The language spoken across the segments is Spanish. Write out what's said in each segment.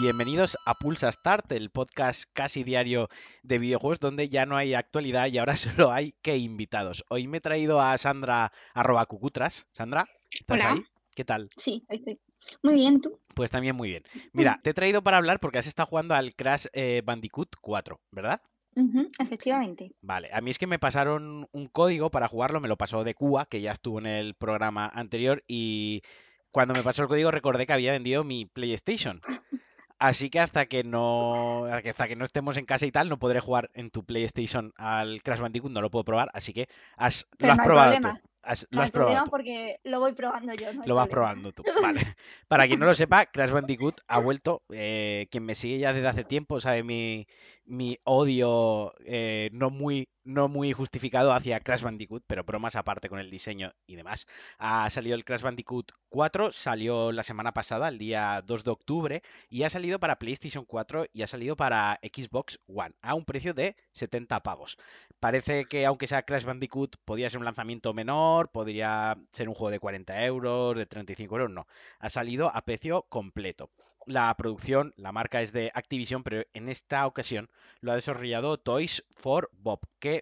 Bienvenidos a Pulsa Start, el podcast casi diario de videojuegos donde ya no hay actualidad y ahora solo hay que invitados. Hoy me he traído a Sandra arroba cucutras. Sandra, ¿estás Hola. ahí? ¿Qué tal? Sí, ahí estoy. Muy bien, tú. Pues también muy bien. Mira, te he traído para hablar porque has estado jugando al Crash eh, Bandicoot 4, ¿verdad? Efectivamente. Vale, a mí es que me pasaron un código para jugarlo, me lo pasó de Cuba, que ya estuvo en el programa anterior, y cuando me pasó el código recordé que había vendido mi PlayStation. Así que hasta que no hasta que no estemos en casa y tal, no podré jugar en tu PlayStation al Crash Bandicoot, no lo puedo probar, así que has, lo has probado problema. tú. Has- lo has probado tú. porque lo voy probando yo. no Lo vas problema. probando tú. Vale. Para quien no lo sepa, Crash Bandicoot ha vuelto. eh, quien me sigue ya desde hace tiempo sabe mi, mi odio eh, no, muy, no muy justificado hacia Crash Bandicoot, pero bromas aparte con el diseño y demás. Ha salido el Crash Bandicoot 4, salió la semana pasada, el día 2 de octubre, y ha salido para PlayStation 4 y ha salido para Xbox One, a un precio de 70 pavos. Parece que aunque sea Crash Bandicoot, podría ser un lanzamiento menor, podría ser un juego de 40 euros, de 35 euros, no. Ha salido a precio completo. La producción, la marca es de Activision, pero en esta ocasión lo ha desarrollado Toys for Bob, que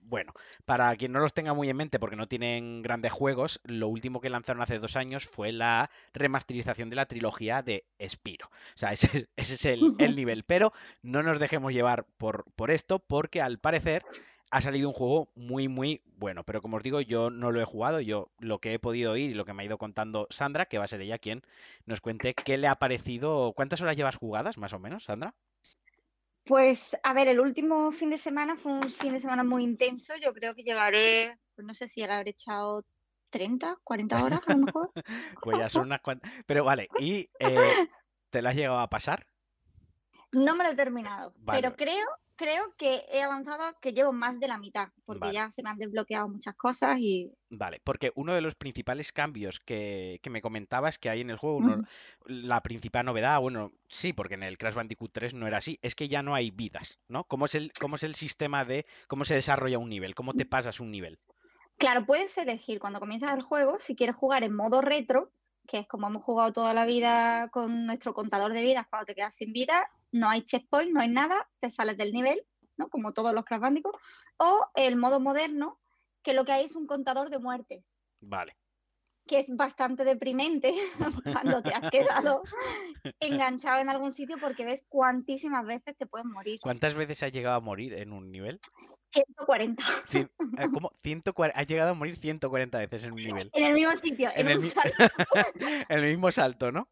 bueno, para quien no los tenga muy en mente porque no tienen grandes juegos, lo último que lanzaron hace dos años fue la remasterización de la trilogía de Spiro. O sea, ese, es- ese es el, el nivel. Pero no nos dejemos llevar por, por esto porque al parecer ha salido un juego muy, muy bueno. Pero como os digo, yo no lo he jugado. Yo lo que he podido oír y lo que me ha ido contando Sandra, que va a ser ella quien nos cuente qué le ha parecido. ¿Cuántas horas llevas jugadas, más o menos, Sandra? Pues, a ver, el último fin de semana fue un fin de semana muy intenso. Yo creo que llegaré, pues no sé si le habré echado 30, 40 horas a lo mejor. Pues ya son unas cuantas. Pero vale, ¿y eh, te la has llegado a pasar? No me lo he terminado, Vale. pero creo, creo que he avanzado, que llevo más de la mitad, porque Vale. ya se me han desbloqueado muchas cosas y Vale, porque uno de los principales cambios que, que me comentabas que hay en el juego, uno- la principal novedad, bueno, sí, porque en el Crash Bandicoot 3 no era así, es que ya no hay vidas, ¿no? ¿Cómo es el, cómo es el sistema de cómo se desarrolla un nivel? ¿Cómo te pasas un nivel? Claro, puedes elegir cuando comienzas el juego si quieres jugar en modo retro, que es como hemos jugado toda la vida con nuestro contador de vidas cuando te quedas sin vida, no hay checkpoint, no hay nada, te sales del nivel, ¿no? Como todos los Crash Bandicoot, o el modo moderno, que lo que hay es un contador de muertes, Vale, que es bastante deprimente cuando te has quedado enganchado en algún sitio porque ves cuantísimas veces te puedes morir. ¿cuántas veces has llegado a morir en un nivel? 140 Cien- eh, ¿Cómo? 140, has llegado a morir 140 veces en un nivel. en el mismo sitio, en, En el un salto. En el mismo salto, ¿no?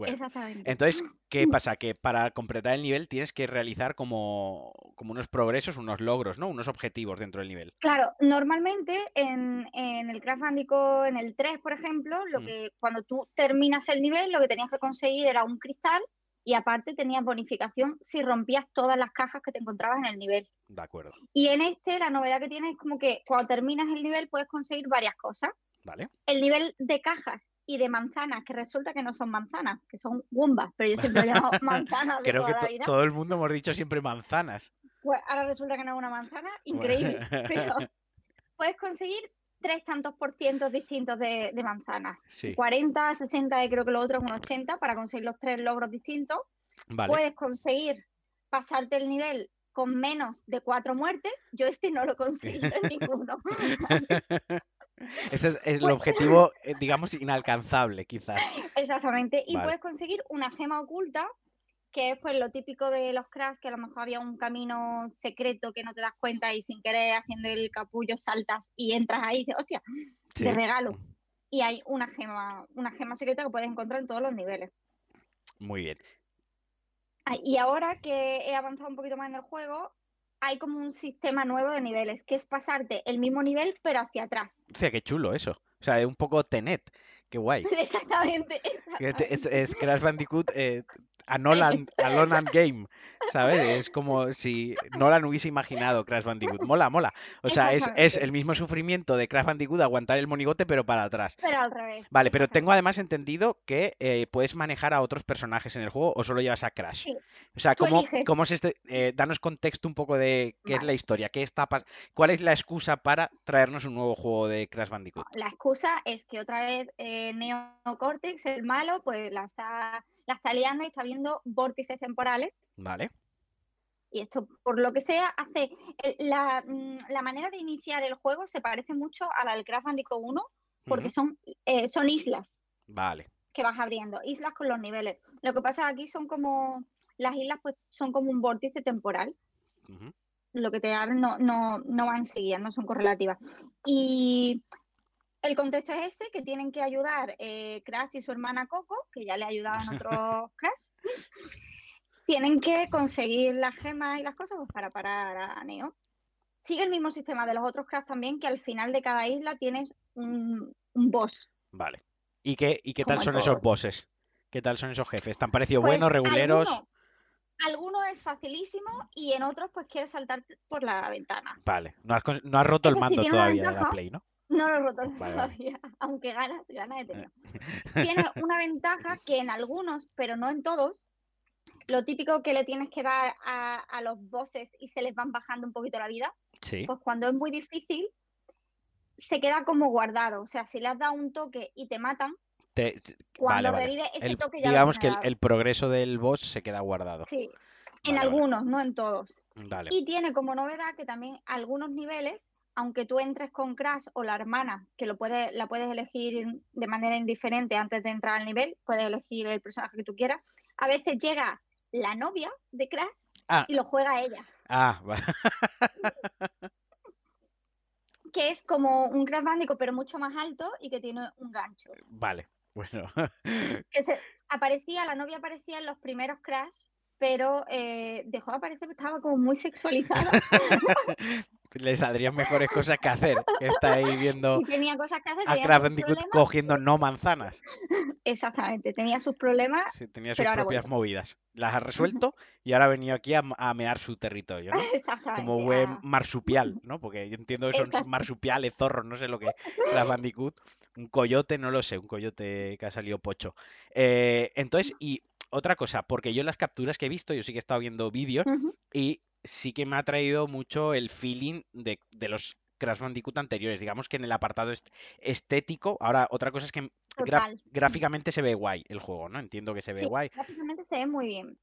Bueno, Exactamente. Entonces, ¿qué pasa? Que para completar el nivel tienes que realizar como, como unos progresos, unos logros, ¿no? Unos objetivos dentro del nivel. Claro, normalmente en, en el Crash Bandicoot, en el 3, por ejemplo, lo Mm. que cuando tú terminas el nivel, lo que tenías que conseguir era un cristal y aparte tenías bonificación si rompías todas las cajas que te encontrabas en el nivel. De acuerdo. Y en este, la novedad que tiene es como que cuando terminas el nivel puedes conseguir varias cosas. ¿Vale? El nivel de cajas y de manzanas, que resulta que no son manzanas, que son gumbas, pero yo siempre lo he llamado manzanas de Creo que toda la to- vida. todo el mundo hemos dicho siempre manzanas. Pues ahora resulta que no es una manzana, Bueno. increíble. Pero puedes conseguir tres tantos por cientos distintos de, de manzanas. Sí, 40, 60 y creo que lo otro es un 80 para conseguir los tres logros distintos. vale. Puedes conseguir pasarte el nivel con menos de cuatro muertes. Yo este no lo conseguí en ninguno. Ese es, el Pues- objetivo, eh, digamos, inalcanzable, quizás. Exactamente. Y Vale. puedes conseguir una gema oculta, que es pues lo típico de los crash, que a lo mejor había un camino secreto que no te das cuenta y sin querer haciendo el capullo saltas y entras ahí y dices, hostia, Sí. de regalo. Y hay una gema, una gema secreta que puedes encontrar en todos los niveles. Muy bien. Ah, Y ahora que he avanzado un poquito más en el juego, hay como un sistema nuevo de niveles, que es pasarte el mismo nivel pero hacia atrás. O sea, qué chulo eso. O sea, es un poco Tenet. Qué guay. Exactamente. Es, Crash Bandicoot eh, a Nolan, a Nolan Game, ¿sabes? Es como si Nolan hubiese imaginado Crash Bandicoot. Mola, mola. O sea, es, el mismo sufrimiento de Crash Bandicoot aguantar el monigote, pero para atrás. Pero al revés. Vale, pero tengo además entendido que eh, puedes manejar a otros personajes en el juego o solo llevas a Crash. Sí, O sea, ¿cómo, cómo es este? eh, danos contexto un poco de qué es la historia, qué está cuál es la excusa para traernos un nuevo juego de Crash Bandicoot. La excusa es que otra vez eh, Neo Cortex, el malo, pues la está, la está liando y está viendo vórtices temporales. Vale. Y esto, por lo que sea, hace. el- la, mm, la manera de iniciar el juego se parece mucho a la del Crash Bandicoot 1, porque son, eh, son islas Vale. que vas abriendo, islas con los niveles. Lo que pasa aquí son como. Las islas, pues, son como un vórtice temporal. lo que te abren no, no, no van seguidas, no son correlativas. Y el contexto es ese, que tienen que ayudar eh, Crash y su hermana Coco, que ya le ayudaban otros Crash. Tienen que conseguir las gemas y las cosas pues, para parar a Neo. Sigue el mismo sistema de los otros Crash también, que al final de cada isla tienes un, un boss. Vale. ¿Y qué, y qué tal son esos bosses? ¿Qué tal son esos jefes? ¿Te han parecido Pues buenos, reguleros? alguno, alguno es facilísimo y en otros pues quieres saltar por la ventana. Vale. No has, con- no has roto el Eso mando todavía de la. Play, ¿no? No lo he roto Vale, todavía, aunque ganas, ganas he tenido. Tiene una ventaja que en algunos, pero no en todos, lo típico que le tienes que dar a, a los bosses y se les van bajando un poquito la vida, Sí. pues cuando es muy difícil, se queda como guardado. O sea, si le has dado un toque y te matan, Te- cuando vale, vale. revive ese El- toque ya lo digamos que el, el progreso del boss se queda guardado. Sí, en algunos, no en todos. Y tiene como novedad que también algunos niveles, aunque tú entres con Crash o la hermana, que lo puedes, la puedes elegir de manera indiferente antes de entrar al nivel, puedes elegir el personaje que tú quieras, a veces llega la novia de Crash Ah. y lo juega ella, Ah, va- que es como un Crash Bandicoot pero mucho más alto y que tiene un gancho. vale. Bueno. Que se, aparecía, la novia aparecía en los primeros Crash, pero eh, dejó de aparecer porque estaba como muy sexualizada Le saldrían mejores cosas que hacer. Que está ahí viendo y tenía cosas que hacer, a sus Bandicoot cogiendo no manzanas. Exactamente, tenía sus problemas Sí, tenía sus propias movidas. Las ha resuelto y ahora ha venido aquí a, a mear su territorio, ¿no? Exactamente. Como buen marsupial, ¿no? Porque yo entiendo que son marsupiales, zorros, no sé lo que Crash Bandicoot. Un coyote, no lo sé, un coyote que ha salido pocho. Eh, entonces, y otra cosa, porque yo las capturas que he visto, yo sí que he estado viendo vídeos y sí que me ha traído mucho el feeling de, de los Crash Bandicoot anteriores. Digamos que en el apartado est- estético, ahora otra cosa es que gráficamente se ve guay el juego, ¿no? Entiendo que se ve Sí, guay. gráficamente se ve muy bien.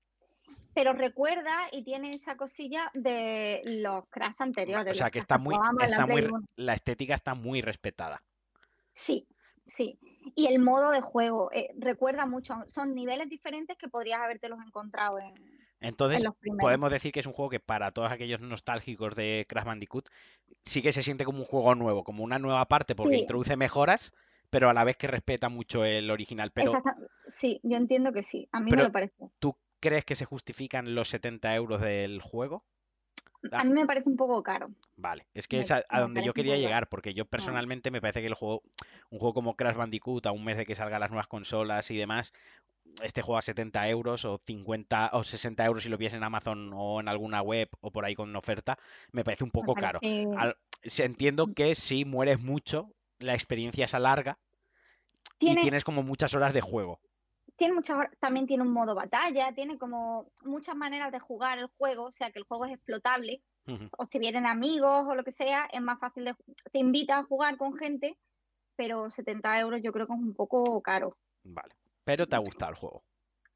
Pero recuerda y tiene esa cosilla de los Crash O anteriores, sea los que está muy, en la está muy, Play re- 1. la estética está muy respetada. Sí, sí. Y el modo de juego eh, recuerda mucho. Son niveles diferentes que podrías habértelos encontrado en, en Entonces, podemos decir que es un juego que para todos aquellos nostálgicos de Crash Bandicoot sí que se siente como un juego nuevo, como una nueva parte, porque Sí, introduce mejoras, pero a la vez que respeta mucho el original. Pero, sí, yo entiendo que sí. A mí me lo parece. ¿tú crees que se justifican los 70 euros del juego? A Ah, mí me parece un poco caro. Vale, es que Me, es a, donde yo quería llegar, porque yo Mm, personalmente me parece que el juego, un juego como Crash Bandicoot, a un mes de que salgan las nuevas consolas y demás, este juego a 70 euros o 50 o 60 euros si lo pides en Amazon o en alguna web o por ahí con una oferta, me parece un poco caro. parece. Al- entiendo mm, que si mueres mucho, la experiencia es larga y Tiene, tienes como muchas horas de juego. Tiene muchas también tiene un modo batalla, tiene como muchas maneras de jugar el juego, o sea que el juego es explotable, o si vienen amigos o lo que sea, es más fácil de, te invita a jugar con gente, pero 70 euros yo creo que es un poco caro. Vale, pero te ha gustado el juego.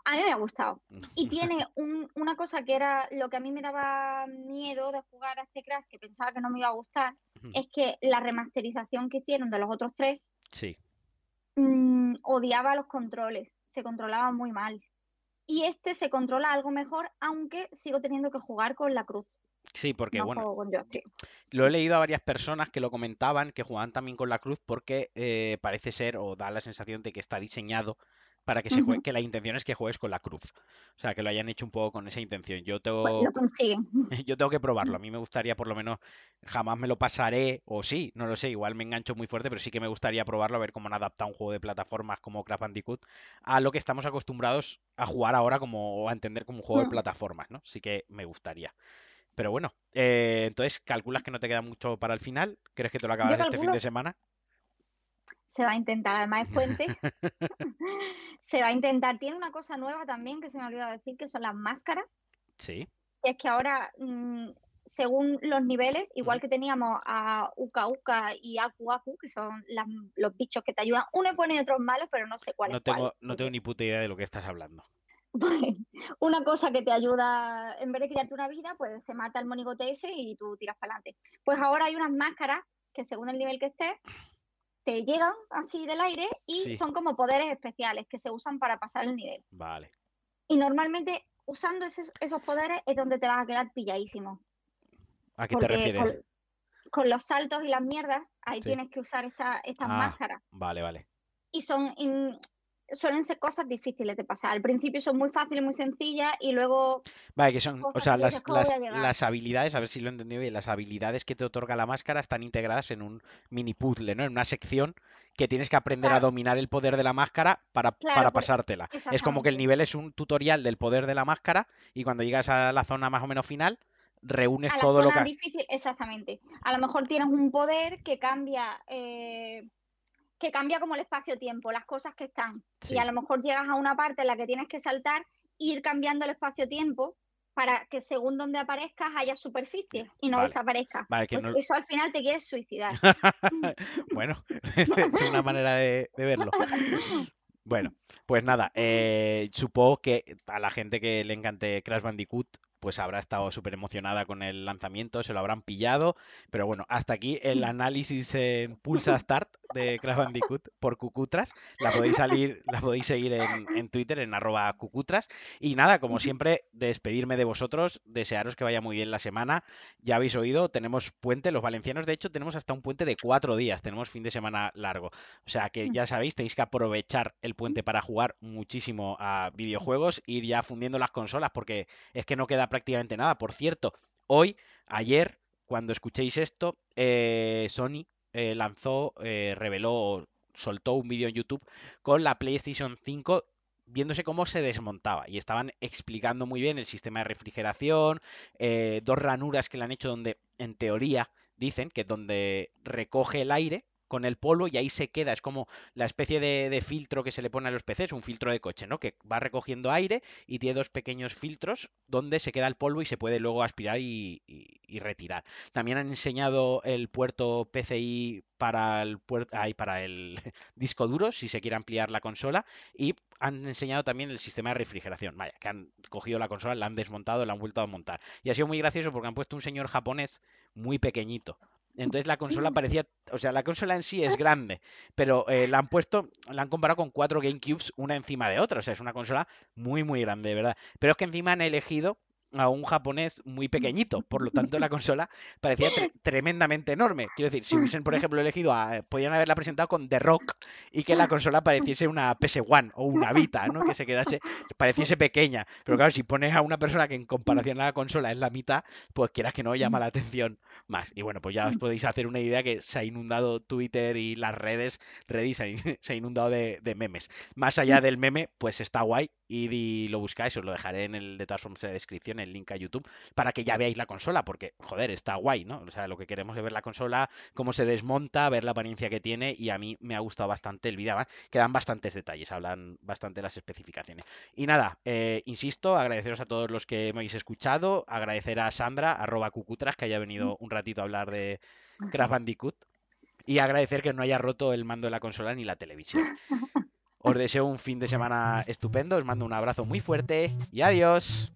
A mí me ha gustado. Y tiene un- una cosa que era lo que a mí me daba miedo de jugar a este Crash, que pensaba que no me iba a gustar, es que la remasterización que hicieron de los otros tres Sí, mm, odiaba los controles, se controlaba muy mal. Y este se controla algo mejor, aunque sigo teniendo que jugar con la cruz, sí, porque no bueno. Lo he leído a varias personas que lo comentaban, que jugaban también con la cruz porque eh, parece ser o da la sensación de que está diseñado para que se juegue, que la intención es que juegues con la cruz. O sea, que lo hayan hecho un poco con esa intención. Yo tengo, lo consiguen. yo tengo que probarlo. A mí me gustaría, por lo menos, jamás me lo pasaré, o sí, no lo sé, igual me engancho muy fuerte, pero sí que me gustaría probarlo, a ver cómo han adaptado un juego de plataformas como Crash Bandicoot a lo que estamos acostumbrados a jugar ahora como a entender como un juego de plataformas, ¿no? Sí que me gustaría. Pero bueno, eh, entonces, ¿calculas que no te queda mucho para el final? ¿Crees que te lo acabarás este fin de semana? Se va a intentar, además es puente, se va a intentar. Tiene una cosa nueva también que se me ha olvidado decir, que son las máscaras. Sí. Y es que ahora, mm, según los niveles, igual que teníamos a Uka Uka y Aku Aku, que son las- los bichos que te ayudan, uno es bueno y otro es malo, pero no sé cuál No es cuál. tengo, no tengo ni puta idea de lo que estás hablando. Pues, una cosa que te ayuda, en vez de quitarte una vida, pues se mata el monigote ese y tú tiras para adelante. Pues ahora hay unas máscaras que según el nivel que estés, te llegan así del aire y Sí. son como poderes especiales que se usan para pasar el nivel. Vale. Y normalmente usando esos, esos poderes es donde te vas a quedar pilladísimo. ¿A qué te refieres? con, con los saltos y las mierdas, ahí Sí. tienes que usar esta- estas Ah. máscaras. Vale, vale. Y son in- suelen ser cosas difíciles de pasar. Al principio son muy fáciles, muy sencillas, y luego Vale, que son, o sea, las, dices, ¿cómo voy las, habilidades, a ver si lo he entendido bien, las habilidades que te otorga la máscara están integradas en un mini puzzle, ¿no? En una sección que tienes que aprender a dominar el poder de la máscara para, Claro, para pasártela. Es como que el nivel es un tutorial del poder de la máscara y cuando llegas a la zona más o menos final, reúnes A la todo lo que... difícil, exactamente. A lo mejor tienes un poder que cambia, eh, que cambia como el espacio-tiempo, las cosas que están. Sí. Y a lo mejor llegas a una parte en la que tienes que saltar, ir cambiando el espacio-tiempo para que según donde aparezcas haya superficie y no Vale. desaparezca. Vale, Pues no- eso al final te quieres suicidar. Bueno, es una manera de, de verlo. Bueno, pues nada, eh, supongo que a la gente que le encante Crash Bandicoot, pues habrá estado súper emocionada con el lanzamiento, se lo habrán pillado, pero bueno, hasta aquí el análisis en Pulsa Start de Crash Bandicoot por Cucutras. La podéis salir, la podéis seguir en, en Twitter, en arroba Cucutras. Y nada, como siempre, despedirme de vosotros, desearos que vaya muy bien la semana. Ya habéis oído, tenemos puente, los valencianos, de hecho, tenemos hasta un puente de cuatro días, tenemos fin de semana largo. O sea que ya sabéis, tenéis que aprovechar el puente para jugar muchísimo a videojuegos, ir ya fundiendo las consolas, porque es que no queda prácticamente nada. Por cierto, hoy, ayer, cuando escuchéis esto, eh, Sony eh, lanzó, eh, reveló, soltó un vídeo en YouTube con la PlayStation 5 viéndose cómo se desmontaba y estaban explicando muy bien el sistema de refrigeración, eh, dos ranuras que le han hecho donde, en teoría, dicen que donde recoge el aire con el polvo y ahí se queda. Es como la especie de, filtro que se le pone a los PCs, un filtro de coche, ¿no? Que va recogiendo aire y tiene dos pequeños filtros donde se queda el polvo y se puede luego aspirar y, retirar. También han enseñado el puerto PCI para el para el disco duro, si se quiere ampliar la consola, y han enseñado también el sistema de refrigeración. Vaya, que han cogido la consola, la han desmontado, la han vuelto a montar. Y ha sido muy gracioso porque han puesto un señor japonés muy pequeñito. Entonces la consola parecía, o sea, la consola en sí es grande, pero eh, la han puesto, la han comparado con cuatro GameCubes una encima de otra, o sea, es una consola muy, muy grande, de verdad. Pero es que encima han elegido a un japonés muy pequeñito, por lo tanto la consola parecía tre- tremendamente enorme. Quiero decir, si hubiesen, por ejemplo, elegido a, podían haberla presentado con The Rock y que la consola pareciese una PS1 o una Vita, ¿no? Que se quedase, pareciese pequeña. Pero claro, si pones a una persona que en comparación a la consola es la mitad, pues quieras que no llama la atención más. Y bueno, pues ya os podéis hacer una idea que se ha inundado Twitter y las redes, Reddit se ha inundado de, de memes. Más allá del meme, pues está guay. Y lo buscáis, os lo dejaré en el de todas formas en la descripción, el link a YouTube, para que ya veáis la consola, porque, joder, está guay, ¿no? O sea, lo que queremos es ver la consola, cómo se desmonta, ver la apariencia que tiene, y a mí me ha gustado bastante el además, Quedan bastantes detalles, hablan bastante las especificaciones. Y nada, eh, insisto, agradeceros a todos los que me habéis escuchado, agradecer a Sandra, arroba cucutras, que haya venido un ratito a hablar de Crash Bandicoot, y agradecer que no haya roto el mando de la consola ni la televisión. Os deseo un fin de semana estupendo, os mando un abrazo muy fuerte y adiós.